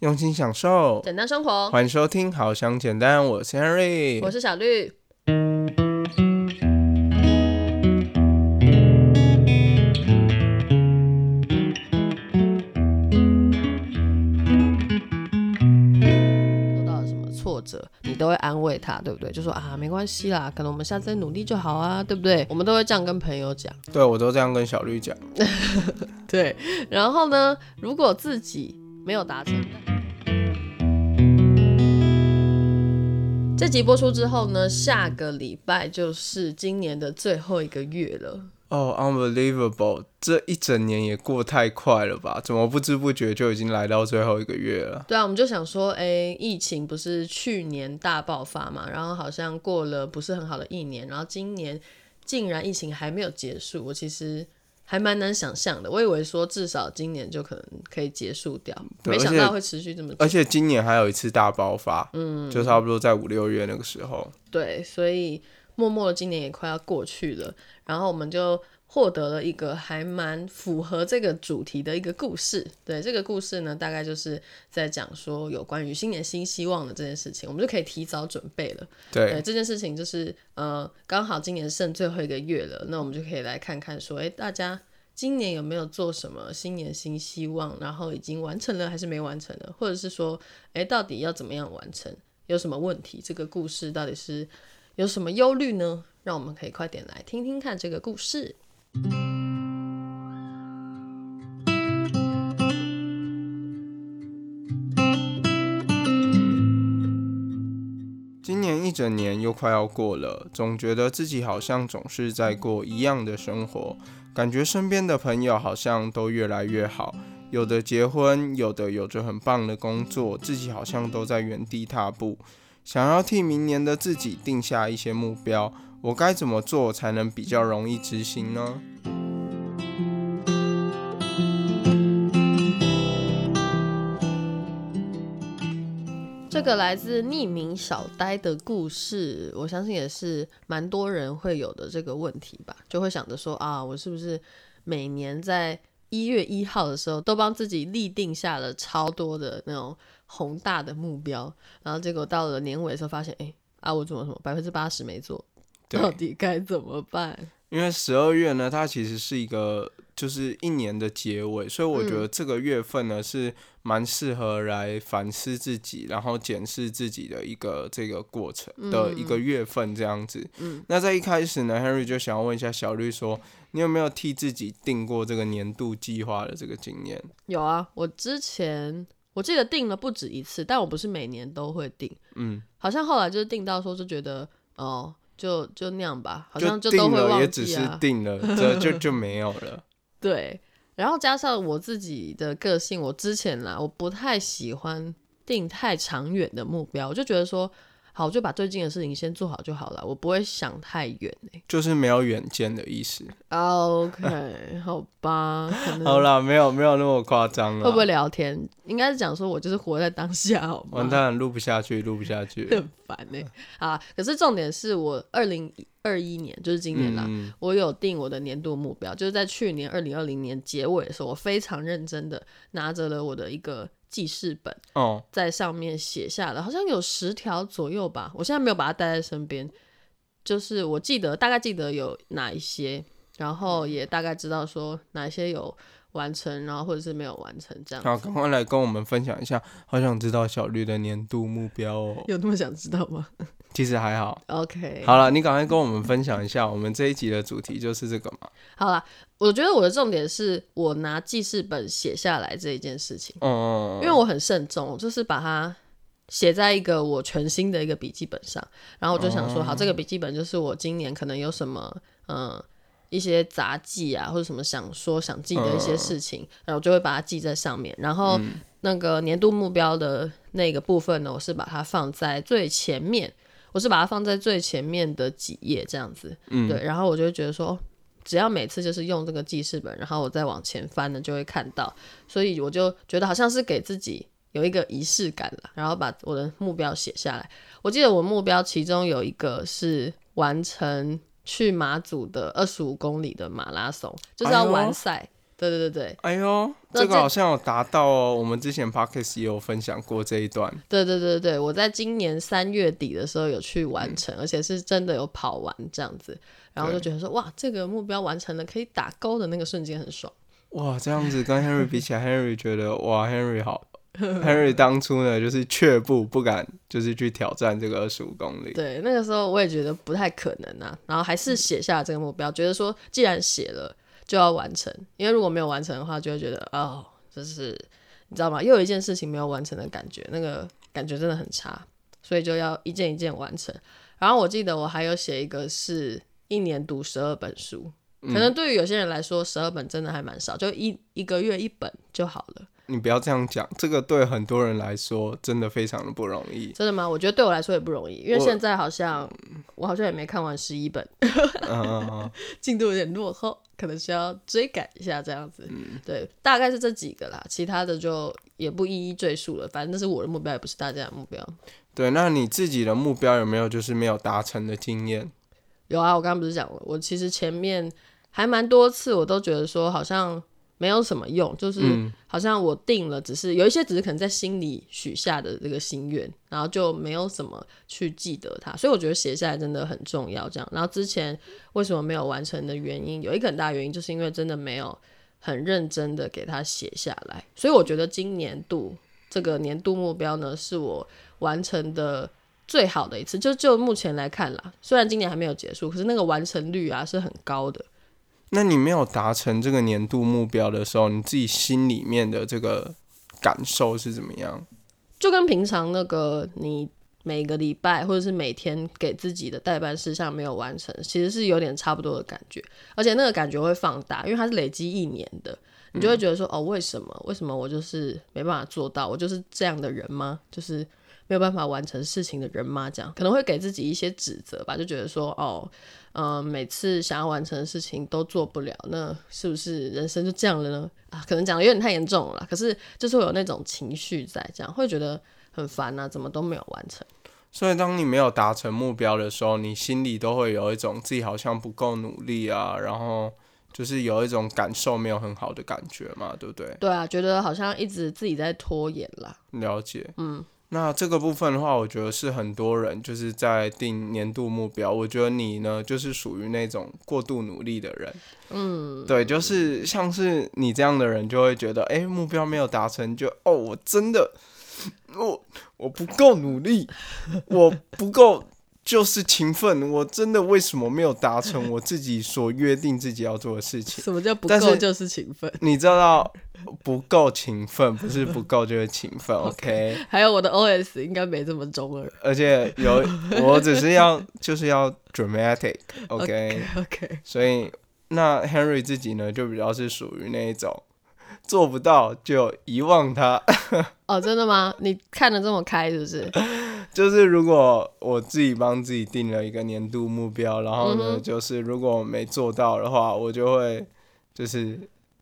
用心享受，简单生活。欢迎收听《好想简单》，我是 Henry，我是小绿。受到了什么挫折，你都会安慰他，对不对？就说啊，没关系啦，可能我们下次再努力就好啊，对不对？我们都会这样跟朋友讲。对我都这样跟小绿讲。对，然后呢，如果自己没有达成，这集播出之后呢，下个礼拜就是今年的最后一个月了。哦，unbelievable！这一整年也过太快了吧？怎么不知不觉就已经来到最后一个月了？对啊，我们就想说，哎，疫情不是去年大爆发嘛，然后好像过了不是很好的一年，然后今年竟然疫情还没有结束，我其实还蛮难想象的。我以为说至少今年就可能可以结束掉，没想到会持续这么久。而且今年还有一次大爆发，嗯，就差不多在五六月那个时候。对，所以默默的今年也快要过去了。然后我们就获得了一个还蛮符合这个主题的一个故事。对，这个故事呢，大概就是在讲说有关于新年新希望的这件事情，我们就可以提早准备了。对，这件事情就是呃，刚好今年剩最后一个月了，那我们就可以来看看说，哎，大家今年有没有做什么新年新希望，然后已经完成了还是没完成的，或者是说，哎，到底要怎么样完成，有什么问题？这个故事到底是有什么忧虑呢？让我们可以快点来听听看这个故事。今年一整年又快要过了，总觉得自己好像总是在过一样的生活，感觉身边的朋友好像都越来越好，有的结婚，有的有着很棒的工作，自己好像都在原地踏步。想要替明年的自己定下一些目标。我该怎么做才能比较容易执行呢？这个来自匿名小呆的故事，我相信也是蛮多人会有的这个问题吧，就会想着说啊，我是不是每年在一月一号的时候都帮自己立定下了超多的那种宏大的目标，然后结果到了年尾的时候发现，哎啊，我怎么什么百分之八十没做？到底该怎么办？因为十二月呢，它其实是一个就是一年的结尾，所以我觉得这个月份呢是蛮适合来反思自己，然后检视自己的一个这个过程的一个月份这样子。嗯，那在一开始呢，Henry 就想要问一下小绿说，你有没有替自己定过这个年度计划的这个经验？有啊，我之前我记得定了不止一次，但我不是每年都会定。嗯，好像后来就是定到说就觉得哦。就就那样吧，好像就都会忘记啊。也只是定了，这就就没有了。对，然后加上我自己的个性，我之前啦，我不太喜欢定太长远的目标，我就觉得说。好，我就把最近的事情先做好就好了，我不会想太远就是没有远见的意思。OK，好吧。好啦，没有没有那么夸张了。会不会聊天？应该是讲说我就是活在当下，好吗？完蛋，录不下去，录不下去，很烦呢。啊，可是重点是我二零二一年，就是今年啦，我有定我的年度目标，就是在去年二零二零年结尾的时候，我非常认真的拿着了我的一个。记事本哦，在上面写下了，好像有十条左右吧。我现在没有把它带在身边，就是我记得大概记得有哪一些，然后也大概知道说哪一些有完成，然后或者是没有完成这样。好，赶快来跟我们分享一下，好想知道小绿的年度目标哦。有那么想知道吗？其实还好。OK，好了，你赶快跟我们分享一下，我们这一集的主题就是这个嘛。好了。我觉得我的重点是我拿记事本写下来这一件事情，嗯，因为我很慎重，就是把它写在一个我全新的一个笔记本上，然后我就想说，好，这个笔记本就是我今年可能有什么，嗯，一些杂记啊，或者什么想说想记的一些事情，然后我就会把它记在上面。然后那个年度目标的那个部分呢，我是把它放在最前面，我是把它放在最前面的几页这样子，嗯，对，然后我就会觉得说。只要每次就是用这个记事本，然后我再往前翻呢，就会看到，所以我就觉得好像是给自己有一个仪式感了，然后把我的目标写下来。我记得我目标其中有一个是完成去马祖的二十五公里的马拉松，就是要完赛。对对对对，哎呦，这个好像有达到哦。我们之前 podcast 也有分享过这一段。对对对对，我在今年三月底的时候有去完成，而且是真的有跑完这样子，然后就觉得说哇，这个目标完成了，可以打勾的那个瞬间很爽。哇，这样子跟 Henry 比起来，Henry 觉得哇，Henry 好。Henry 当初呢，就是却步不敢，就是去挑战这个二十五公里。对，那个时候我也觉得不太可能啊，然后还是写下这个目标，觉得说既然写了。就要完成，因为如果没有完成的话，就会觉得哦，就是你知道吗？又有一件事情没有完成的感觉，那个感觉真的很差，所以就要一件一件完成。然后我记得我还有写一个是一年读十二本书，可能对于有些人来说，十二本真的还蛮少，就一一个月一本就好了。你不要这样讲，这个对很多人来说真的非常的不容易。真的吗？我觉得对我来说也不容易，因为现在好像我好像也没看完十一本，进度有点落后。可能需要追赶一下这样子，对，大概是这几个啦，其他的就也不一一赘述了。反正那是我的目标，也不是大家的目标。对，那你自己的目标有没有就是没有达成的经验？有啊，我刚刚不是讲了，我其实前面还蛮多次，我都觉得说好像。没有什么用，就是好像我定了，只是有一些只是可能在心里许下的这个心愿，然后就没有什么去记得它，所以我觉得写下来真的很重要。这样，然后之前为什么没有完成的原因，有一个很大原因，就是因为真的没有很认真的给它写下来。所以我觉得今年度这个年度目标呢，是我完成的最好的一次。就就目前来看啦，虽然今年还没有结束，可是那个完成率啊是很高的。那你没有达成这个年度目标的时候，你自己心里面的这个感受是怎么样？就跟平常那个你每个礼拜或者是每天给自己的代办事项没有完成，其实是有点差不多的感觉，而且那个感觉会放大，因为它是累积一年的，你就会觉得说，哦，为什么？为什么我就是没办法做到？我就是这样的人吗？就是没有办法完成事情的人吗？这样可能会给自己一些指责吧，就觉得说，哦。嗯，每次想要完成的事情都做不了，那是不是人生就这样了呢？啊，可能讲的有点太严重了。可是就是会有那种情绪在，这样会觉得很烦啊，怎么都没有完成。所以当你没有达成目标的时候，你心里都会有一种自己好像不够努力啊，然后就是有一种感受没有很好的感觉嘛，对不对？对啊，觉得好像一直自己在拖延啦。了解，嗯。那这个部分的话，我觉得是很多人就是在定年度目标。我觉得你呢，就是属于那种过度努力的人。嗯，对，就是像是你这样的人，就会觉得，哎，目标没有达成，就哦，我真的，我我不够努力，我不够。就是勤奋，我真的为什么没有达成我自己所约定自己要做的事情？什么叫不够就是勤奋？你知道不够勤奋不是不够就是勤奋，OK？还有我的 OS 应该没这么中二，而且有我只是要 就是要 dramatic，OK？OK？所以那 Henry 自己呢就比较是属于那一种。做不到就遗忘他。哦，真的吗？你看的这么开是不是？就是如果我自己帮自己定了一个年度目标，然后呢，就是如果没做到的话，我就会就是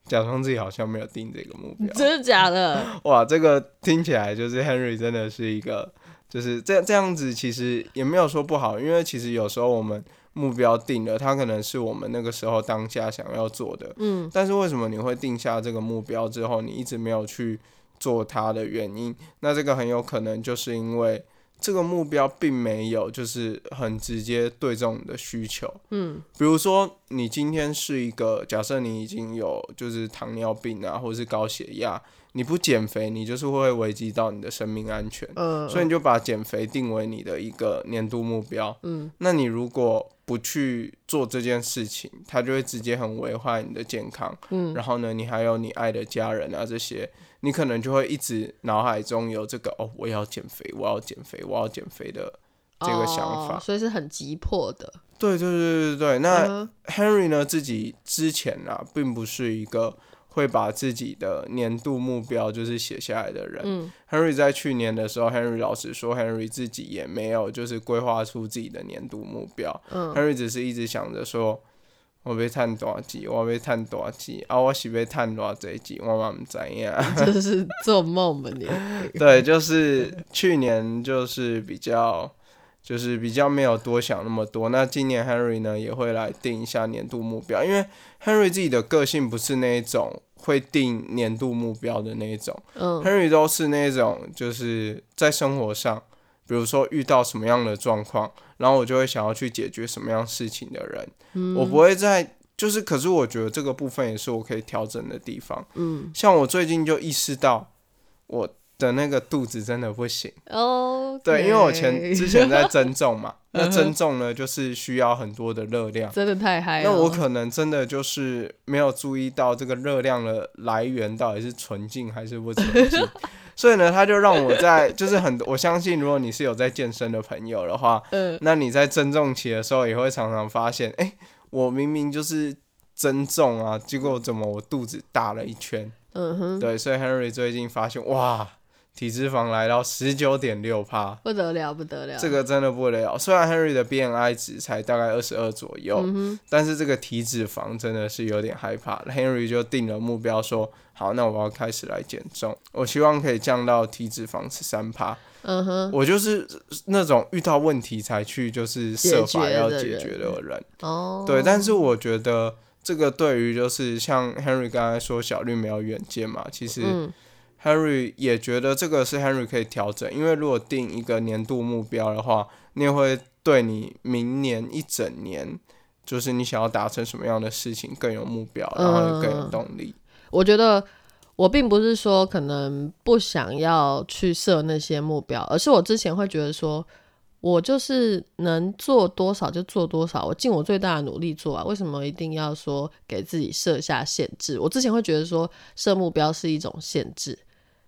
假装自己好像没有定这个目标。真的假的？哇，这个听起来就是 Henry 真的是一个，就是这这样子，其实也没有说不好，因为其实有时候我们。目标定了，它可能是我们那个时候当下想要做的，嗯，但是为什么你会定下这个目标之后，你一直没有去做它的原因？那这个很有可能就是因为这个目标并没有就是很直接对中你的需求，嗯，比如说你今天是一个假设你已经有就是糖尿病啊，或者是高血压。你不减肥，你就是会危及到你的生命安全。嗯，所以你就把减肥定为你的一个年度目标。嗯，那你如果不去做这件事情，它就会直接很危害你的健康。嗯，然后呢，你还有你爱的家人啊，这些，你可能就会一直脑海中有这个哦，我要减肥，我要减肥，我要减肥的这个想法。所以是很急迫的。对对对对对。那 Henry 呢，自己之前啊，并不是一个。会把自己的年度目标就是写下来的人，Henry 在去年的时候，Henry 老师说，Henry 自己也没有就是规划出自己的年度目标，Henry 只是一直想着说，我被探多少集，我被探多少集啊，我是被探多少这一集，我嘛毋知影，就是做梦吧你？对，就是去年就是比较。就是比较没有多想那么多。那今年 Henry 呢也会来定一下年度目标，因为 Henry 自己的个性不是那一种会定年度目标的那一种。嗯，Henry 都是那种就是在生活上，比如说遇到什么样的状况，然后我就会想要去解决什么样事情的人。嗯，我不会在就是，可是我觉得这个部分也是我可以调整的地方。嗯，像我最近就意识到我。的那个肚子真的不行哦，对，因为我前之前在增重嘛，那增重呢就是需要很多的热量，真的太嗨。那我可能真的就是没有注意到这个热量的来源到底是纯净还是不纯净，所以呢，他就让我在 就是很我相信，如果你是有在健身的朋友的话，嗯，那你在增重期的时候也会常常发现，哎，我明明就是增重啊，结果怎么我肚子大了一圈？嗯哼，对，所以 Henry 最近发现，哇。体脂肪来到十九点六帕，不得了，不得了，这个真的不得了。虽然 Henry 的 BMI 值才大概二十二左右，但是这个体脂肪真的是有点害怕。Henry 就定了目标说：“好，那我要开始来减重，我希望可以降到体脂肪十三趴。”嗯哼，我就是那种遇到问题才去就是设法要解决的人。哦，对，但是我觉得这个对于就是像 Henry 刚才说小绿没有远见嘛，其实。Henry 也觉得这个是 Henry 可以调整，因为如果定一个年度目标的话，你也会对你明年一整年，就是你想要达成什么样的事情更有目标，然后更有动力。我觉得我并不是说可能不想要去设那些目标，而是我之前会觉得说，我就是能做多少就做多少，我尽我最大的努力做啊，为什么一定要说给自己设下限制？我之前会觉得说设目标是一种限制。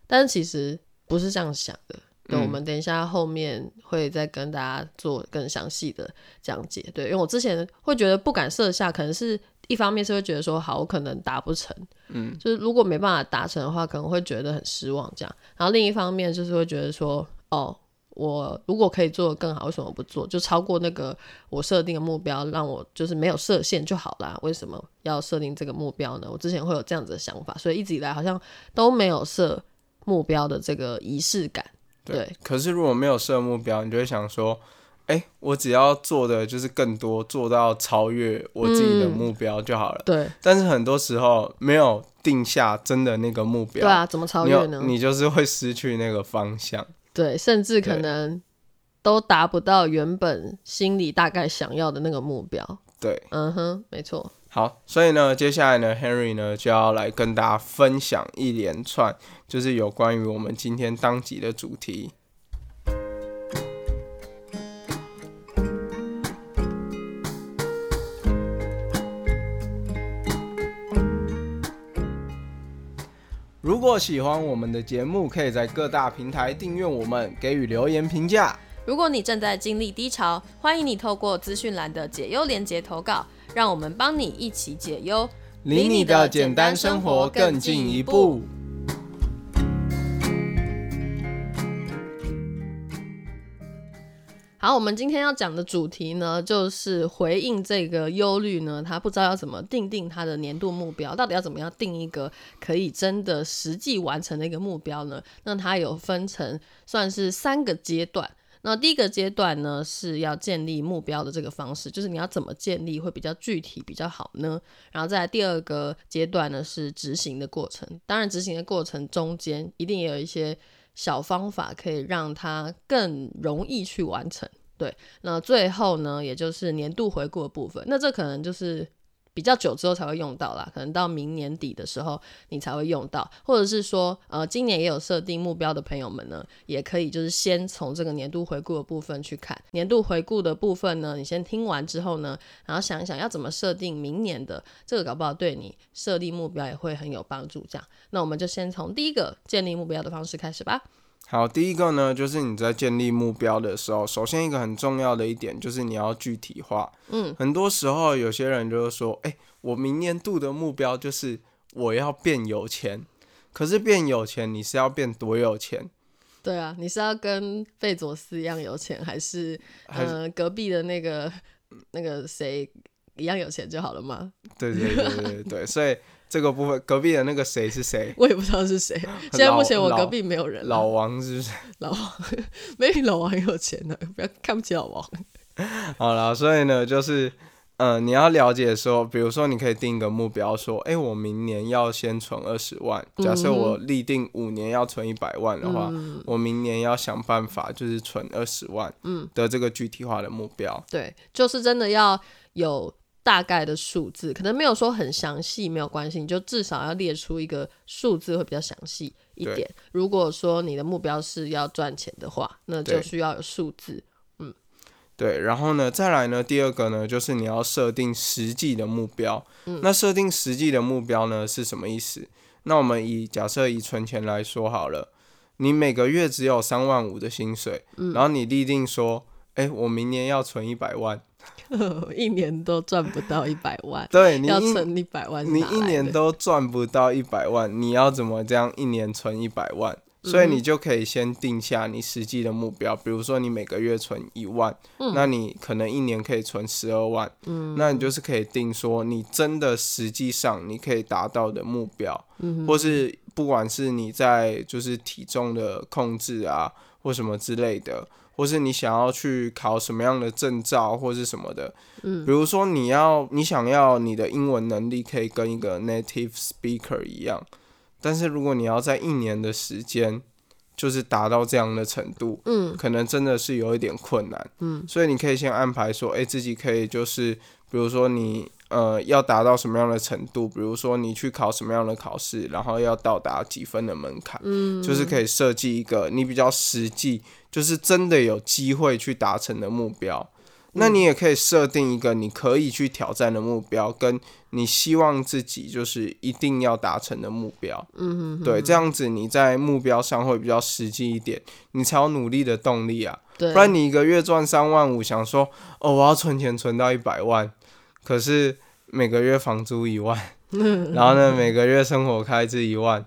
但是其实不是这样想的，对，我们等一下后面会再跟大家做更详细的讲解。对，因为我之前会觉得不敢设下，可能是一方面是会觉得说，好，我可能达不成，嗯，就是如果没办法达成的话，可能会觉得很失望这样。然后另一方面就是会觉得说，哦，我如果可以做的更好，为什么不做？就超过那个我设定的目标，让我就是没有设限就好啦。为什么要设定这个目标呢？我之前会有这样子的想法，所以一直以来好像都没有设。目标的这个仪式感，对。可是如果没有设目标，你就会想说，哎，我只要做的就是更多，做到超越我自己的目标就好了。对。但是很多时候没有定下真的那个目标，对啊，怎么超越呢？你就是会失去那个方向。对，甚至可能都达不到原本心里大概想要的那个目标。对，嗯哼，没错。好，所以呢，接下来呢，Henry 呢就要来跟大家分享一连串，就是有关于我们今天当集的主题。果喜欢我们的节目，可以在各大平台订阅我们，给予留言评价。如果你正在经历低潮，欢迎你透过资讯栏的解忧连接投稿。让我们帮你一起解忧，离你的简单生活更进一步。好，我们今天要讲的主题呢，就是回应这个忧虑呢，他不知道要怎么定定他的年度目标，到底要怎么样定一个可以真的实际完成的一个目标呢？那他有分成算是三个阶段。那第一个阶段呢，是要建立目标的这个方式，就是你要怎么建立会比较具体比较好呢？然后再第二个阶段呢，是执行的过程。当然，执行的过程中间一定也有一些小方法，可以让它更容易去完成。对，那最后呢，也就是年度回顾的部分。那这可能就是。比较久之后才会用到啦，可能到明年底的时候你才会用到，或者是说，呃，今年也有设定目标的朋友们呢，也可以就是先从这个年度回顾的部分去看。年度回顾的部分呢，你先听完之后呢，然后想一想要怎么设定明年的这个，搞不好对你设立目标也会很有帮助。这样，那我们就先从第一个建立目标的方式开始吧。好，第一个呢，就是你在建立目标的时候，首先一个很重要的一点就是你要具体化。嗯，很多时候有些人就是说，哎，我明年度的目标就是我要变有钱。可是变有钱，你是要变多有钱？对啊，你是要跟贝佐斯一样有钱，还是呃隔壁的那个那个谁一样有钱就好了吗？对对对对对，所以。这个部分，隔壁的那个谁是谁？我也不知道是谁。现在目前我隔壁没有人。老王是不是？老王，maybe 老王有钱呢，不要看不起老王。好了，所以呢，就是嗯，你要了解说，比如说你可以定一个目标，说，哎，我明年要先存二十万。假设我立定五年要存一百万的话，我明年要想办法就是存二十万嗯的这个具体化的目标。对，就是真的要有大概的数字，可能没有说很详细，没有关系，你就至少要列出一个数字会比较详细一点。如果说你的目标是要赚钱的话，那就需要有数字。嗯对，然后呢，再来呢，第二个呢，就是你要设定实际的目标。嗯，那设定实际的目标呢是什么意思？那我们以假设以存钱来说好了，你每个月只有三万五的薪水，然后你立定说，哎，我明年要存一百万，一年都赚不到一百万，对，你要存一百万，你一年都赚不到一百万，你要怎么这样一年存一百万？所以你就可以先定下你实际的目标，比如说你每个月存一万，那你可能一年可以存十二万，嗯那你就是可以定说你真的实际上你可以达到的目标，嗯或是不管是你在就是体重的控制啊，或什么之类的，或是你想要去考什么样的证照或是什么的，比如说你要你想要你的英文能力可以跟一个 native speaker 一样。但是如果你要在一年的时间，就是达到这样的程度，嗯，可能真的是有一点困难，嗯，所以你可以先安排说，哎，自己可以就是，比如说你呃要达到什么样的程度，比如说你去考什么样的考试，然后要到达几分的门槛，嗯，就是可以设计一个你比较实际，就是真的有机会去达成的目标。那你也可以设定一个你可以去挑战的目标，跟你希望自己就是一定要达成的目标。嗯哼，对，这样子你在目标上会比较实际一点，你才有努力的动力啊。对，不然你一个月赚三万五，想说哦我要存钱存到一百万，可是每个月房租一万，然后呢每个月生活开支一万，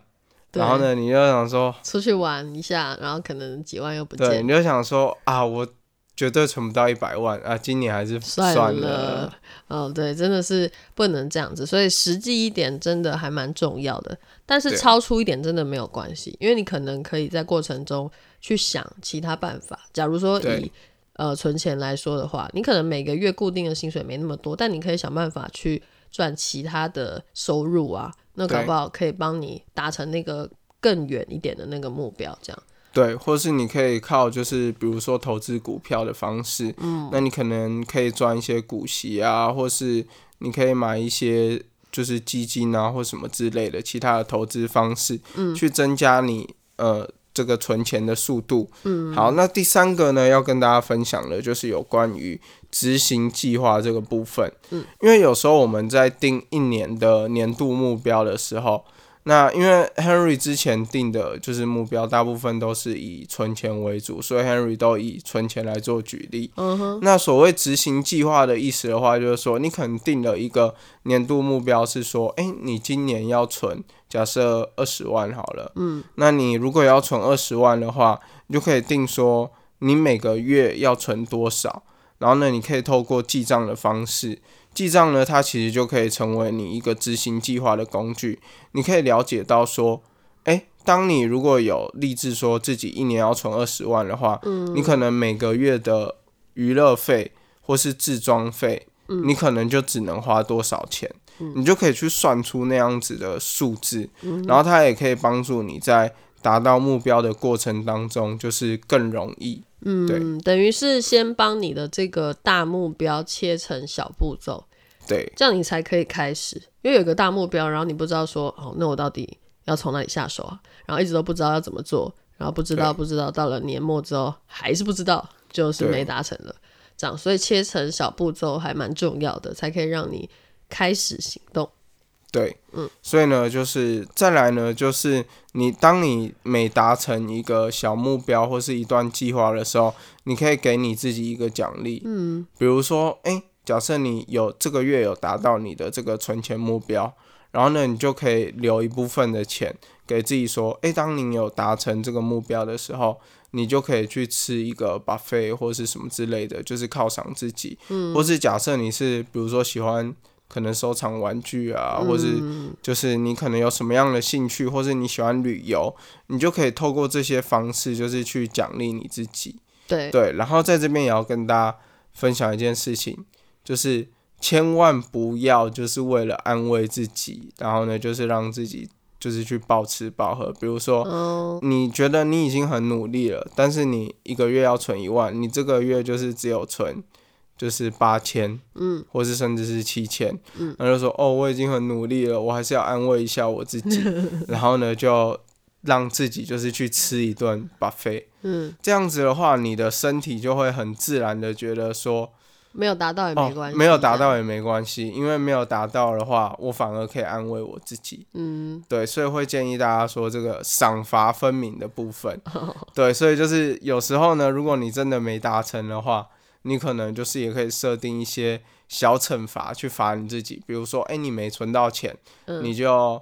然后呢你就想说出去玩一下，然后可能几万又不见，你就想说啊我。绝对存不到一百万啊！今年还是算了。哦，对，真的是不能这样子，所以实际一点真的还蛮重要的。但是超出一点真的没有关系，因为你可能可以在过程中去想其他办法。假如说以呃存钱来说的话，你可能每个月固定的薪水没那么多，但你可以想办法去赚其他的收入啊，那搞不好可以帮你达成那个更远一点的那个目标，这样。对，或是你可以靠就是比如说投资股票的方式，嗯，那你可能可以赚一些股息啊，或是你可以买一些就是基金啊或什么之类的其他的投资方式，嗯，去增加你呃这个存钱的速度，嗯，好，那第三个呢要跟大家分享的就是有关于执行计划这个部分，嗯，因为有时候我们在定一年的年度目标的时候。那因为 Henry 之前定的就是目标，大部分都是以存钱为主，所以 Henry 都以存钱来做举例。嗯哼。那所谓执行计划的意思的话，就是说你可能定了一个年度目标，是说，哎，你今年要存，假设二十万好了。嗯。那你如果要存二十万的话，你就可以定说，你每个月要存多少，然后呢，你可以透过记账的方式。记账呢，它其实就可以成为你一个执行计划的工具。你可以了解到说，诶，当你如果有立志说自己一年要存二十万的话，嗯，你可能每个月的娱乐费或是自装费，嗯，你可能就只能花多少钱，嗯，你就可以去算出那样子的数字，嗯，然后它也可以帮助你在达到目标的过程当中，就是更容易。嗯，等于是先帮你的这个大目标切成小步骤，对，这样你才可以开始。因为有个大目标，然后你不知道说，哦，那我到底要从哪里下手啊？然后一直都不知道要怎么做，然后不知道不知道，到了年末之后还是不知道，就是没达成了。这样，所以切成小步骤还蛮重要的，才可以让你开始行动。对，嗯，所以呢，就是再来呢，就是你当你每达成一个小目标或是一段计划的时候，你可以给你自己一个奖励，嗯，比如说，哎，假设你有这个月有达到你的这个存钱目标，然后呢，你就可以留一部分的钱给自己说，哎，当你有达成这个目标的时候，你就可以去吃一个 buffet 或是什么之类的，就是犒赏自己，嗯，或是假设你是比如说喜欢。可能收藏玩具啊，或是就是你可能有什么样的兴趣，或是你喜欢旅游，你就可以透过这些方式，就是去奖励你自己。对对，然后在这边也要跟大家分享一件事情，就是千万不要就是为了安慰自己，然后呢，就是让自己就是去暴吃暴喝。比如说，你觉得你已经很努力了，但是你一个月要存一万，你这个月就是只有存就是八千，嗯，或是甚至是七千，嗯，然后就说哦，我已经很努力了，我还是要安慰一下我自己，然后呢，就让自己就是去吃一顿 buffet，嗯，这样子的话，你的身体就会很自然的觉得说。没有达到也没关系，没有达到也没关系，因为没有达到的话，我反而可以安慰我自己。嗯，对，所以会建议大家说这个赏罚分明的部分。对，所以就是有时候呢，如果你真的没达成的话，你可能就是也可以设定一些小惩罚去罚你自己，比如说，哎，你没存到钱，你就。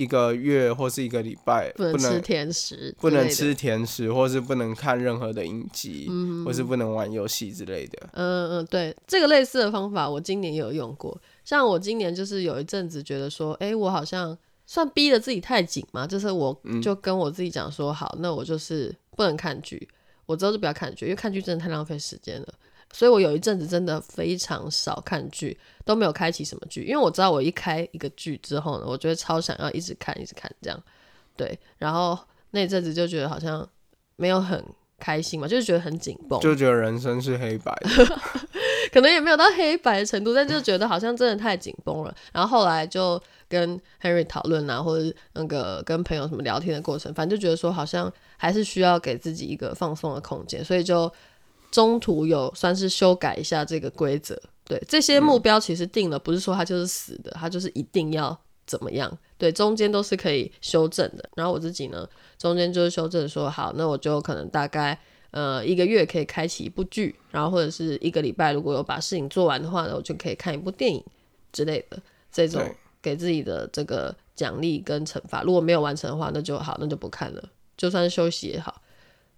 一个月或是一个礼拜不能吃甜食，不能吃甜食，或是不能看任何的影集，或是不能玩游戏之类的。嗯嗯，对，这个类似的方法我今年有用过。像我今年就是有一阵子觉得说，哎，我好像算逼得自己太紧嘛，就是我就跟我自己讲说，好，那我就是不能看剧，我之后就不要看剧，因为看剧真的太浪费时间了。所以我有一阵子真的非常少看剧，都没有开启什么剧，因为我知道我一开一个剧之后呢，我就会超想要一直看一直看这样，对，然后那阵子就觉得好像没有很开心嘛，就是觉得很紧绷，就觉得人生是黑白，可能也没有到黑白的程度，但就觉得好像真的太紧绷了。然后后来就跟 Henry 讨论啊，或者那个跟朋友什么聊天的过程，反正就觉得说好像还是需要给自己一个放松的空间，所以就。中途有算是修改一下这个规则，对这些目标其实定了，不是说它就是死的，它就是一定要怎么样，对中间都是可以修正的。然后我自己呢，中间就是修正说，好，那我就可能大概呃一个月可以开启一部剧，然后或者是一个礼拜如果有把事情做完的话呢，我就可以看一部电影之类的这种给自己的这个奖励跟惩罚。如果没有完成的话，那就好，那就不看了，就算休息也好，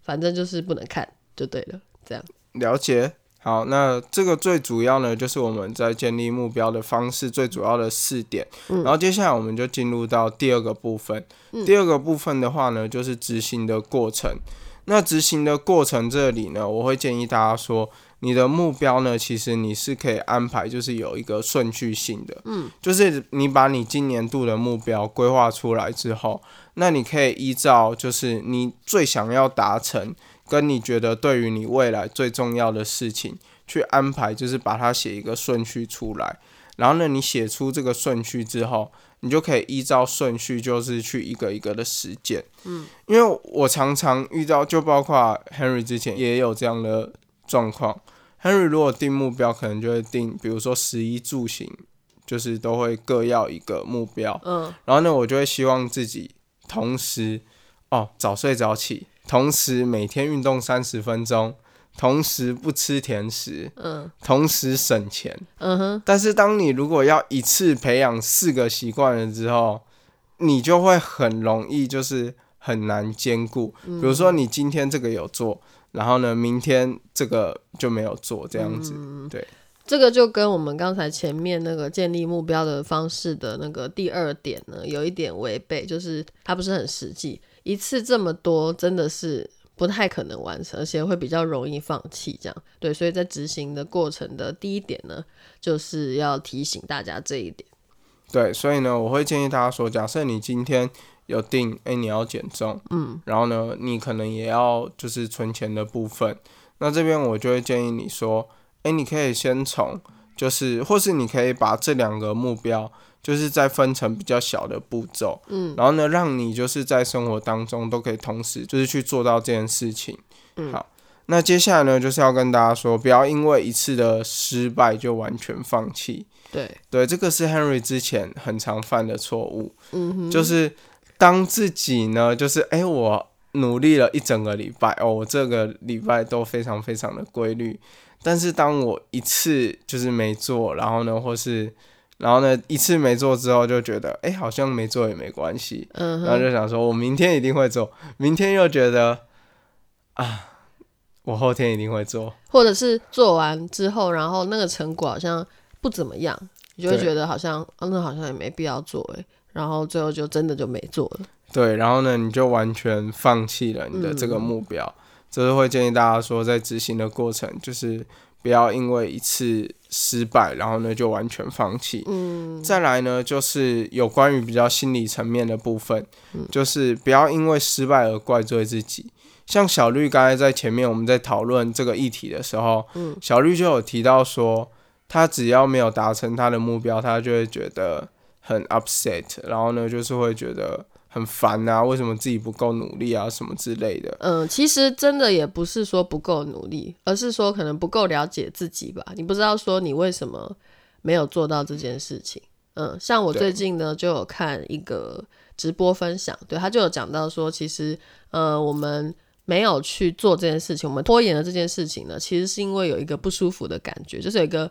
反正就是不能看就对了。这样了解好，那这个最主要呢，就是我们在建立目标的方式最主要的四点。然后接下来我们就进入到第二个部分。第二个部分的话呢，就是执行的过程。那执行的过程这里呢，我会建议大家说，你的目标呢，其实你是可以安排，就是有一个顺序性的。嗯，就是你把你今年度的目标规划出来之后，那你可以依照就是你最想要达成。跟你觉得对于你未来最重要的事情去安排，就是把它写一个顺序出来。然后呢，你写出这个顺序之后，你就可以依照顺序，就是去一个一个的实践。嗯，因为我常常遇到，就包括 Henry 之前也有这样的状况。Henry 如果定目标，可能就会定，比如说十一住行，就是都会各要一个目标。嗯，然后呢，我就会希望自己同时哦早睡早起。同时每天运动三十分钟，同时不吃甜食，嗯，同时省钱，嗯哼。但是当你如果要一次培养四个习惯了之后，你就会很容易就是很难兼顾。比如说你今天这个有做，然后呢，明天这个就没有做，这样子，对。这个就跟我们刚才前面那个建立目标的方式的那个第二点呢，有一点违背，就是它不是很实际。一次这么多真的是不太可能完成，而且会比较容易放弃。这样对，所以在执行的过程的第一点呢，就是要提醒大家这一点。对，所以呢，我会建议大家说，假设你今天有定，哎，你要减重，嗯，然后呢，你可能也要就是存钱的部分，那这边我就会建议你说，哎，你可以先从，就是或是你可以把这两个目标。就是在分成比较小的步骤，嗯，然后呢，让你就是在生活当中都可以同时就是去做到这件事情，嗯，好，那接下来呢，就是要跟大家说，不要因为一次的失败就完全放弃，对，对，这个是 Henry 之前很常犯的错误，嗯哼，就是当自己呢，就是哎，我努力了一整个礼拜，哦，我这个礼拜都非常非常的规律，但是当我一次就是没做，然后呢，或是然后呢，一次没做之后就觉得，哎，好像没做也没关系。嗯，然后就想说，我明天一定会做。明天又觉得，啊，我后天一定会做。或者是做完之后，然后那个成果好像不怎么样，你就会觉得好像，那好像也没必要做，哎。然后最后就真的就没做了。对，然后呢，你就完全放弃了你的这个目标。这是会建议大家说，在执行的过程，就是不要因为一次失败，然后呢就完全放弃。嗯，再来呢就是有关于比较心理层面的部分，就是不要因为失败而怪罪自己。像小绿刚才在前面我们在讨论这个议题的时候，嗯，小绿就有提到说，他只要没有达成他的目标，他就会觉得很 upset，然后呢就是会觉得。很烦啊！为什么自己不够努力啊？什么之类的？嗯，其实真的也不是说不够努力，而是说可能不够了解自己吧。你不知道说你为什么没有做到这件事情。嗯，像我最近呢就有看一个直播分享，对他就有讲到说，其实呃我们没有去做这件事情，我们拖延了这件事情呢，其实是因为有一个不舒服的感觉，就是有一个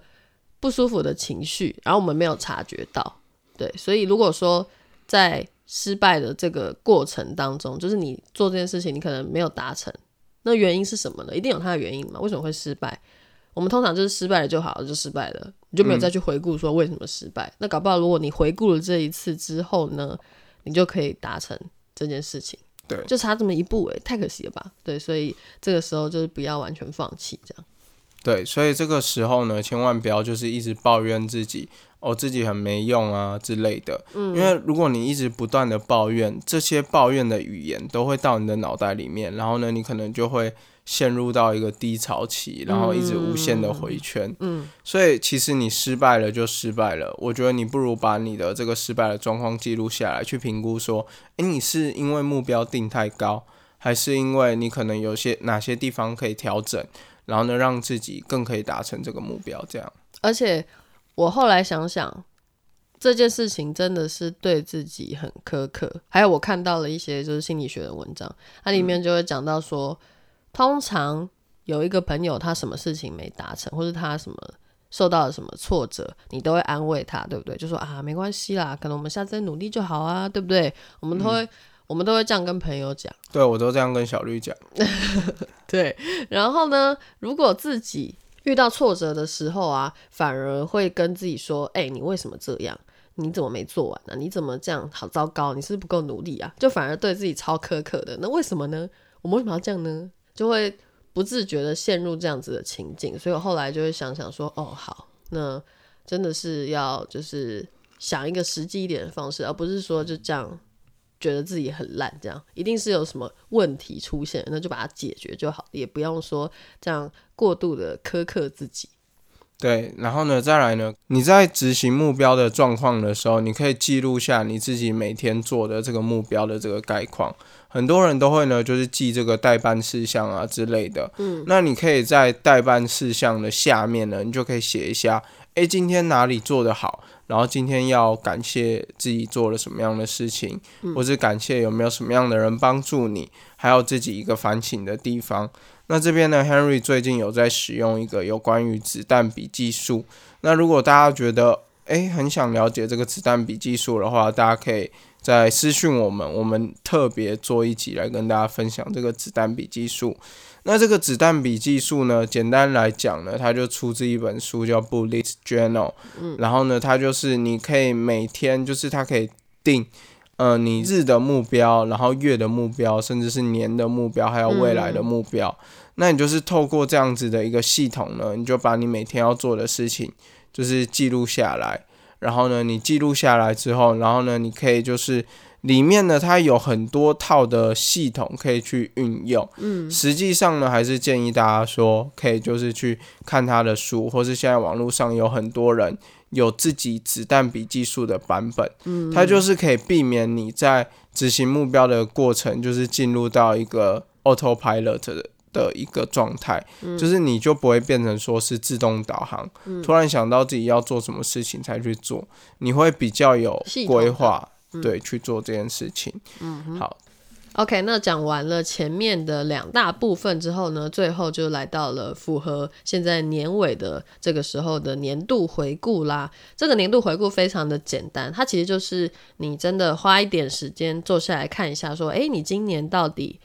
不舒服的情绪，然后我们没有察觉到。对，所以如果说在失败的这个过程当中，就是你做这件事情，你可能没有达成，那原因是什么呢？一定有它的原因嘛？为什么会失败？我们通常就是失败了就好了，就失败了，你就没有再去回顾说为什么失败。那搞不好，如果你回顾了这一次之后呢，你就可以达成这件事情。对，就差这么一步，诶，太可惜了吧？对，所以这个时候就是不要完全放弃，这样。对，所以这个时候呢，千万不要就是一直抱怨自己。哦，自己很没用啊之类的。嗯，因为如果你一直不断的抱怨，这些抱怨的语言都会到你的脑袋里面，然后呢，你可能就会陷入到一个低潮期，然后一直无限的回圈。嗯，所以其实你失败了就失败了。我觉得你不如把你的这个失败的状况记录下来，去评估说，诶，你是因为目标定太高，还是因为你可能有些哪些地方可以调整，然后呢，让自己更可以达成这个目标。这样，而且。我后来想想，这件事情真的是对自己很苛刻。还有我看到了一些就是心理学的文章，它里面就会讲到说，通常有一个朋友他什么事情没达成，或者他什么受到了什么挫折，你都会安慰他，对不对？就说啊，没关系啦，可能我们下次再努力就好啊，对不对？我们都会我们都会这样跟朋友讲。对，我都这样跟小绿讲。对，然后呢，如果自己。遇到挫折的时候啊，反而会跟自己说：“哎，你为什么这样？你怎么没做完呢？你怎么这样？好糟糕！你是不是不够努力啊？”就反而对自己超苛刻的。那为什么呢？我们为什么要这样呢？就会不自觉的陷入这样子的情境。所以我后来就会想想说：“哦，好，那真的是要就是想一个实际一点的方式，而不是说就这样。”觉得自己很烂，这样一定是有什么问题出现，那就把它解决就好，也不用说这样过度的苛刻自己。对，然后呢，再来呢，你在执行目标的状况的时候，你可以记录下你自己每天做的这个目标的这个概况。很多人都会呢，就是记这个代办事项啊之类的。嗯，那你可以在代办事项的下面呢，你就可以写一下，诶，今天哪里做得好。然后今天要感谢自己做了什么样的事情，或者感谢有没有什么样的人帮助你，还有自己一个反省的地方。那这边呢，Henry 最近有在使用一个有关于子弹笔技术。那如果大家觉得诶很想了解这个子弹笔技术的话，大家可以在私讯我们，我们特别做一集来跟大家分享这个子弹笔技术。那这个子弹笔技术呢？简单来讲呢，它就出自一本书叫《Bullet Journal》。嗯，然后呢，它就是你可以每天，就是它可以定，呃，你日的目标，然后月的目标，甚至是年的目标，还有未来的目标。那你就是透过这样子的一个系统呢，你就把你每天要做的事情，就是记录下来。然后呢，你记录下来之后，然后呢，你可以就是。里面呢，它有很多套的系统可以去运用。嗯，实际上呢，还是建议大家说，可以就是去看他的书，或是现在网络上有很多人有自己子弹笔记术的版本。嗯，它就是可以避免你在执行目标的过程，就是进入到一个 autopilot 的的一个状态，就是你就不会变成说是自动导航，突然想到自己要做什么事情才去做，你会比较有规划。对，去做这件事情。嗯，好，OK。那讲完了前面的两大部分之后呢，最后就来到了符合现在年尾的这个时候的年度回顾啦。这个年度回顾非常的简单，它其实就是你真的花一点时间坐下来看一下，说，哎，你今年到底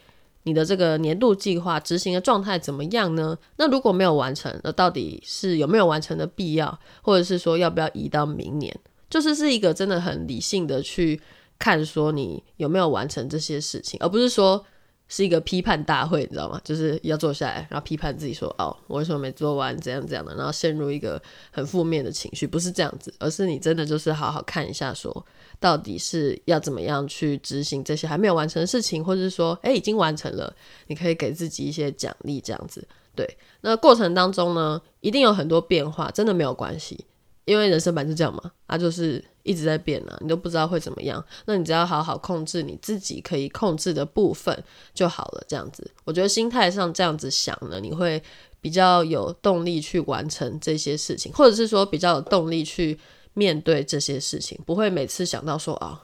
你的这个年度计划执行的状态怎么样呢？那如果没有完成，那到底是有没有完成的必要，或者是说要不要移到明年？就是是一个真的很理性的去看，说你有没有完成这些事情，而不是说是一个批判大会，你知道吗？就是要坐下来，然后批判自己说：“哦，我为什么没做完？怎样怎样的？”然后陷入一个很负面的情绪，不是这样子，而是你真的就是好好看一下，说到底是要怎么样去执行这些还没有完成的事情，或者是说，哎，已经完成了，你可以给自己一些奖励，这样子。对，那过程当中呢，一定有很多变化，真的没有关系。因为人生本是这样嘛，它就是一直在变啊，你都不知道会怎么样。那你只要好好控制你自己可以控制的部分就好了。这样子，我觉得心态上这样子想呢，你会比较有动力去完成这些事情，或者是说比较有动力去面对这些事情，不会每次想到说啊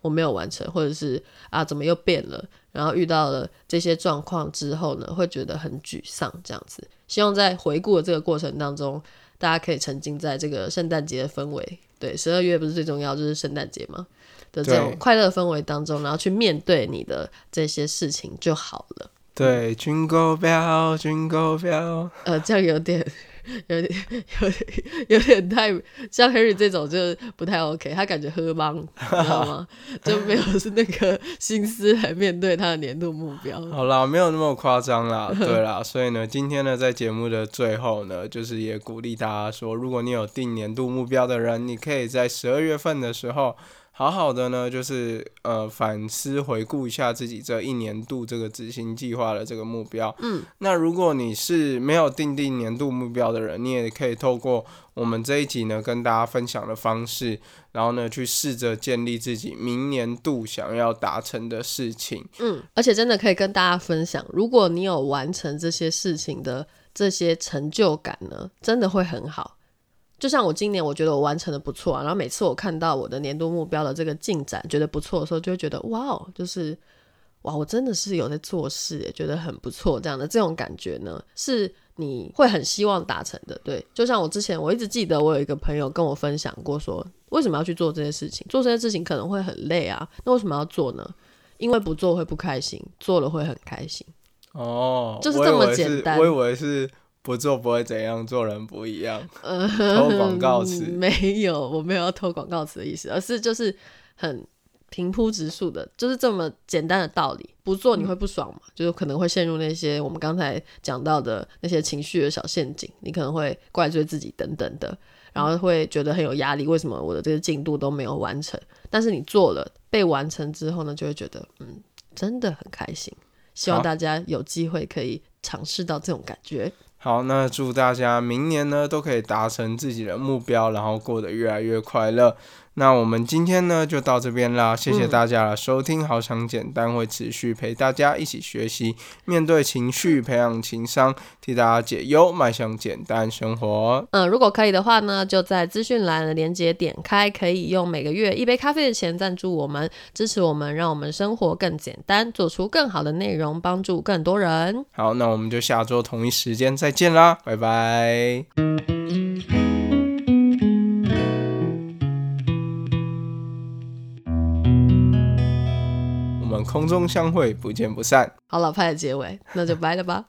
我没有完成，或者是啊怎么又变了，然后遇到了这些状况之后呢，会觉得很沮丧。这样子，希望在回顾的这个过程当中。大家可以沉浸在这个圣诞节的氛围，对，十二月不是最重要就是圣诞节嘛的这种快乐氛围当中，然后去面对你的这些事情就好了。对，Jingle Bell，Jingle Bell，呃，这样有点。有点 有点有点太像 Harry 这种，就不太 OK。他感觉喝帮，知道吗？就没有是那个心思来面对他的年度目标。好啦，没有那么夸张啦。对啦，所以呢，今天呢，在节目的最后呢，就是也鼓励大家说，如果你有定年度目标的人，你可以在十二月份的时候。好好的呢，就是呃反思回顾一下自己这一年度这个执行计划的这个目标。嗯，那如果你是没有定定年度目标的人，你也可以透过我们这一集呢跟大家分享的方式，然后呢去试着建立自己明年度想要达成的事情。嗯，而且真的可以跟大家分享，如果你有完成这些事情的这些成就感呢，真的会很好。就像我今年，我觉得我完成的不错啊。然后每次我看到我的年度目标的这个进展，觉得不错的时候，就会觉得哇哦，就是哇，我真的是有在做事，也觉得很不错。这样的这种感觉呢，是你会很希望达成的。对，就像我之前，我一直记得我有一个朋友跟我分享过，说为什么要去做这些事情？做这些事情可能会很累啊，那为什么要做呢？因为不做会不开心，做了会很开心。哦，就是这么简单。我以为是。不做不会怎样，做人不一样。偷广告词没有，我没有要偷广告词的意思，而是就是很平铺直述的，就是这么简单的道理。不做你会不爽嘛？就是可能会陷入那些我们刚才讲到的那些情绪的小陷阱，你可能会怪罪自己等等的，然后会觉得很有压力。为什么我的这个进度都没有完成？但是你做了，被完成之后呢，就会觉得嗯，真的很开心。希望大家有机会可以尝试到这种感觉。好，那祝大家明年呢都可以达成自己的目标，然后过得越来越快乐。那我们今天呢就到这边啦，谢谢大家的收听。好想简单会持续陪大家一起学习，面对情绪，培养情商，替大家解忧，迈向简单生活。嗯，如果可以的话呢，就在资讯栏的连接点开，可以用每个月一杯咖啡的钱赞助我们，支持我们，让我们生活更简单，做出更好的内容，帮助更多人。好，那我们就下周同一时间再见啦，拜拜。空中相会，不见不散。好老派的结尾，那就拜了吧。